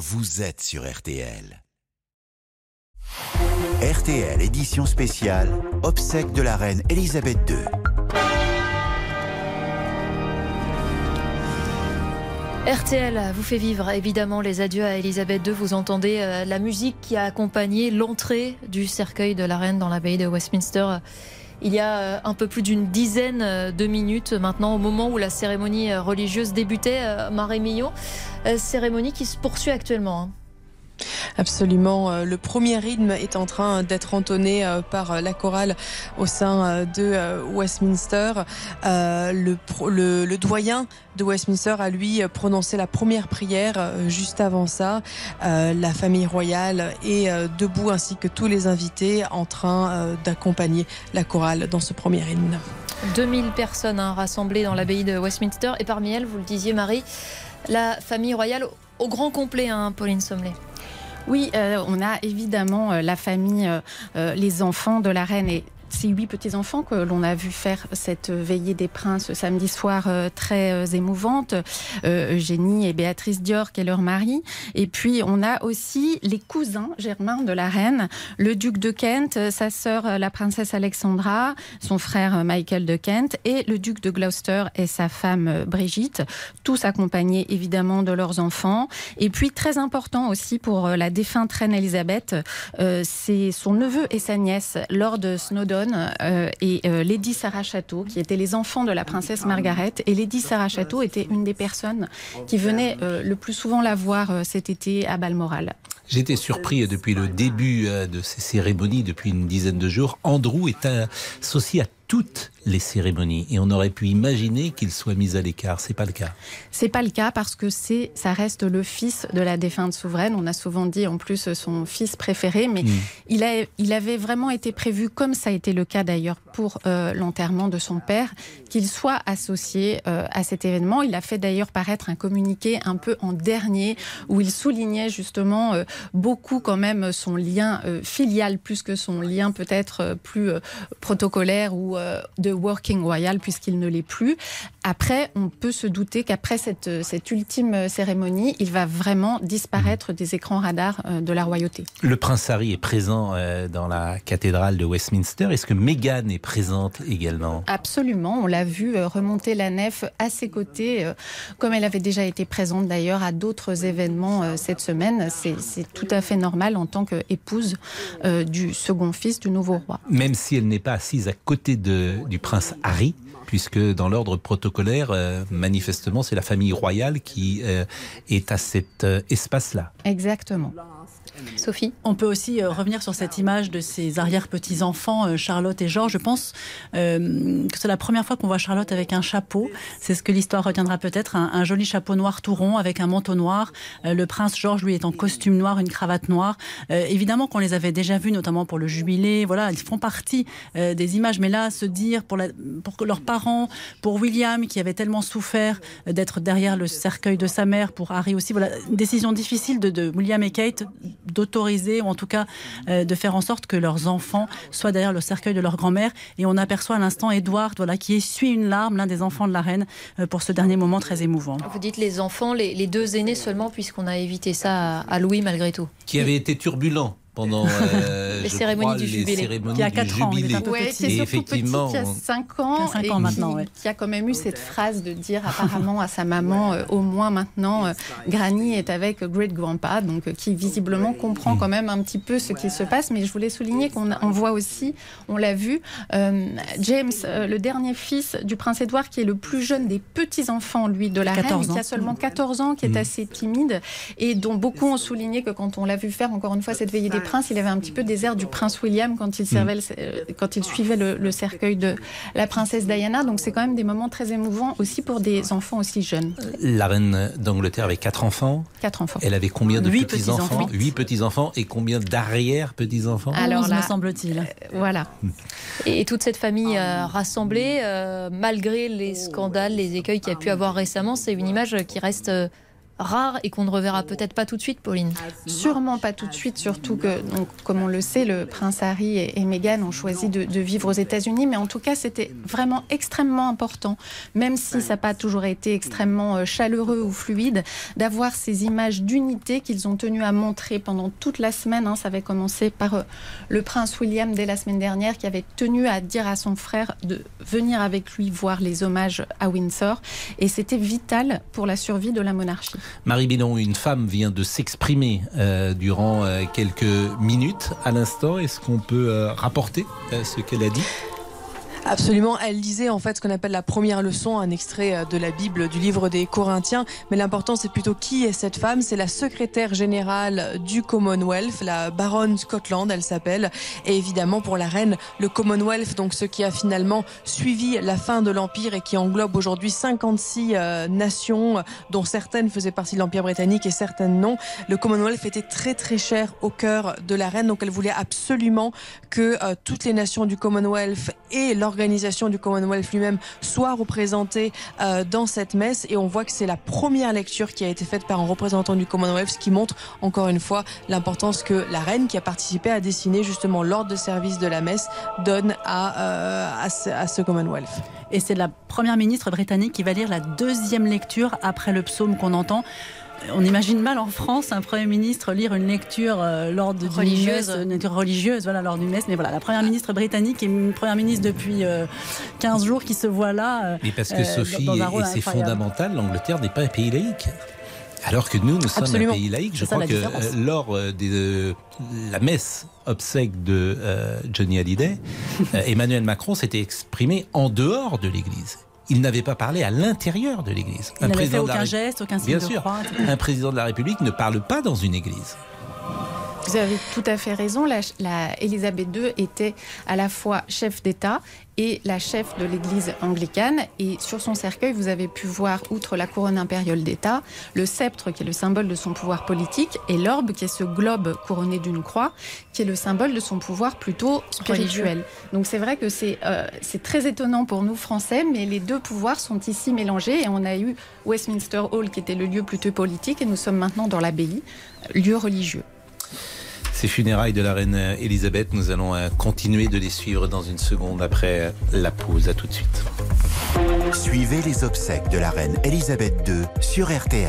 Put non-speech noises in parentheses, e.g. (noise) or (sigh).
vous êtes sur RTL. RTL édition spéciale, obsèque de la reine Elisabeth II. RTL vous fait vivre évidemment les adieux à Elisabeth II. Vous entendez euh, la musique qui a accompagné l'entrée du cercueil de la reine dans l'abbaye de Westminster il y a euh, un peu plus d'une dizaine de minutes maintenant, au moment où la cérémonie religieuse débutait. Marie Millot, cérémonie qui se poursuit actuellement. Absolument. Euh, le premier rythme est en train d'être entonné euh, par euh, la chorale au sein de Westminster. Le, le, doyen de Westminster a lui prononcé la première prière juste avant ça. La famille royale est debout ainsi que tous les invités en train d'accompagner la chorale dans ce premier hymne. 2000 personnes hein, rassemblées dans l'abbaye de Westminster et parmi elles, vous le disiez Marie, la famille royale au grand complet, hein, Pauline Sommelet. Oui, euh, on a évidemment euh, la famille, euh, les enfants de la reine. Et ces huit petits-enfants que l'on a vu faire cette veillée des princes samedi soir euh, très euh, émouvante, euh, Eugénie et Béatrice Dior, qui est leur mari. Et puis, on a aussi les cousins germains de la reine, le duc de Kent, sa sœur, la princesse Alexandra, son frère Michael de Kent, et le duc de Gloucester et sa femme Brigitte, tous accompagnés évidemment de leurs enfants. Et puis, très important aussi pour la défunte reine Elisabeth, c'est son neveu et sa nièce, Lord Snowdon euh, et euh, Lady Sarah Chateau, qui étaient les enfants de la princesse Margaret. Et Lady Sarah Chateau était une des personnes qui venait euh, le plus souvent la voir cet été à Balmoral. J'étais surpris depuis le début de ces cérémonies, depuis une dizaine de jours. Andrew est associé à toutes les cérémonies et on aurait pu imaginer qu'il soit mis à l'écart. C'est pas le cas. C'est pas le cas parce que c'est, ça reste le fils de la défunte souveraine. On a souvent dit en plus son fils préféré, mais hmm. il, a, il avait vraiment été prévu, comme ça a été le cas d'ailleurs pour euh, l'enterrement de son père, qu'il soit associé euh, à cet événement. Il a fait d'ailleurs paraître un communiqué un peu en dernier où il soulignait justement euh, beaucoup quand même son lien filial plus que son lien peut-être plus protocolaire ou de Working Royal puisqu'il ne l'est plus. Après, on peut se douter qu'après cette, cette ultime cérémonie, il va vraiment disparaître des écrans radars euh, de la royauté. Le prince Harry est présent euh, dans la cathédrale de Westminster. Est-ce que Meghan est présente également? Absolument. On l'a vu remonter la nef à ses côtés, comme elle avait déjà été présente d'ailleurs à d'autres événements cette semaine. C'est tout à fait normal en tant qu'épouse du second fils du nouveau roi. Même si elle n'est pas assise à côté de du prince Harry, puisque dans l'ordre protocolaire, euh, manifestement, c'est la famille royale qui euh, est à cet euh, espace-là. Exactement. Sophie On peut aussi euh, revenir sur cette image de ses arrière-petits-enfants, euh, Charlotte et Georges. Je pense euh, que c'est la première fois qu'on voit Charlotte avec un chapeau. C'est ce que l'histoire retiendra peut-être, un, joli chapeau noir tout rond avec un manteau noir. le prince Georges, lui, est en costume noir, une cravate noire. évidemment qu'on les avait déjà vus, notamment pour le jubilé. Voilà, ils font partie des images. Mais là, se dire pour, leurs parents, pour William, qui avait tellement souffert d'être derrière le cercueil de sa mère, pour Harry aussi, voilà, une décision difficile de William et Kate d'autoriser, ou en tout cas euh, de faire en sorte que leurs enfants soient derrière le cercueil de leur grand-mère. Et on aperçoit à l'instant Edward, voilà, qui essuie une larme, l'un des enfants de la reine, euh, pour ce dernier moment très émouvant. Vous dites les enfants, les, deux aînés seulement, puisqu'on a évité ça à Louis malgré tout. Qui avait été turbulent pendant (laughs) euh, les cérémonies du jubilé. il y a 4 ans, il ouais, c'est surtout petit, il y a 5 ans, 5 ans maintenant, ouais. qui a quand même eu cette phrase de dire apparemment à sa maman, euh, au moins maintenant, euh, Granny est avec Great Grandpa, donc qui visiblement comprend quand même un petit peu ce qui se passe. Mais je voulais souligner qu'on on voit aussi, on l'a vu, James, le dernier fils du prince Édouard, qui est le plus jeune des petits enfants, lui, de la reine, qui a seulement 14 ans, qui est mm. assez timide et dont beaucoup ont souligné que quand on l'a vu faire encore une fois cette veillée des princes, il avait un petit peu des airs du prince William quand il, servait euh, quand il suivait le, cercueil de la princesse Diana. Donc c'est quand même des moments très émouvants aussi pour des enfants aussi jeunes. La reine d'Angleterre avait quatre enfants. Quatre enfants. Elle avait combien de petits-enfants Huit petits-enfants et combien d'arrière-petits-enfants Alors là, me semble-t-il. Euh, voilà. Et, toute cette famille euh, rassemblée, malgré les scandales, les écueils qu'il y a pu avoir récemment, c'est une image qui reste rare et qu'on ne reverra peut-être pas tout de suite, Pauline Sûrement pas tout de suite, surtout que, comme on le sait, le prince Harry et, Meghan ont choisi de, vivre aux États-Unis, mais en tout cas, c'était vraiment extrêmement important, même si ça n'a pas toujours été extrêmement euh, chaleureux ou fluide, d'avoir ces images d'unité qu'ils ont tenu à montrer pendant toute la semaine. Hein. Ça avait commencé par euh, le prince William dès la semaine dernière, qui avait tenu à dire à son frère de venir avec lui voir les hommages à Windsor, et c'était vital pour la survie de la monarchie. Marie Bidon, une femme vient de s'exprimer euh, durant euh, quelques minutes à l'instant. Est-ce qu'on peut euh, rapporter ce qu'elle a dit? Absolument, elle lisait en fait ce qu'on appelle la première leçon, un extrait euh, de la Bible du livre des Corinthiens. Mais l'important, c'est plutôt qui est cette femme. C'est la secrétaire générale du Commonwealth, la baronne Scotland, elle s'appelle. Et évidemment, pour la reine, le Commonwealth, donc ce qui a finalement suivi la fin de l'Empire et qui englobe aujourd'hui 56 euh, nations, dont certaines faisaient partie de l'Empire britannique et certaines non. Le Commonwealth était très très cher au cœur de la reine, donc elle voulait absolument que euh, toutes les nations du Commonwealth et leur l'organisation du Commonwealth lui-même soit représentée euh, dans cette messe. Et on voit que c'est la première lecture qui a été faite par un représentant du Commonwealth, ce qui montre encore une fois l'importance que la reine, qui a participé à dessiner justement l'ordre de service de la messe, donne à, euh, ce Commonwealth. Et c'est la première ministre britannique qui va lire la deuxième lecture après le psaume qu'on entend on imagine mal en France un Premier ministre lire une lecture euh, lors de religieuse. une lecture religieuse, voilà, lors d'une messe. Mais voilà, la Première ministre britannique est une Première ministre depuis 15 euh, jours qui se voit là. Euh, mais parce que Sophie, et c'est fondamental, l'Angleterre n'est pas un pays laïque. Alors que nous, nous sommes un pays laïque. Je crois que lors de la messe obsèque de Johnny Hallyday, Emmanuel Macron s'était exprimé en dehors de l'Église il n'avait pas parlé à l'intérieur de l'Église. Il n'avait fait aucun geste, aucun signe Bien sûr, un président de la République ne parle pas dans une Église. Vous avez tout à fait raison. La, la, Elisabeth II était à la fois chef d'État et la chef de l'Église anglicane. Et sur son cercueil, vous avez pu voir, outre la couronne impériale d'État, le sceptre qui est le symbole de son pouvoir politique et l'orbe qui est ce globe couronné d'une croix qui est le symbole de son pouvoir plutôt spirituel. Donc c'est vrai que c'est euh, c'est très étonnant pour nous Français, mais les deux pouvoirs sont ici mélangés et on a eu Westminster Hall qui était le lieu plutôt politique et nous sommes maintenant dans l'abbaye, lieu religieux. Ces funérailles de la reine Elisabeth, nous allons euh, continuer de les suivre dans une seconde après la pause. À tout de suite. Suivez les obsèques de la reine Elisabeth II sur RTL.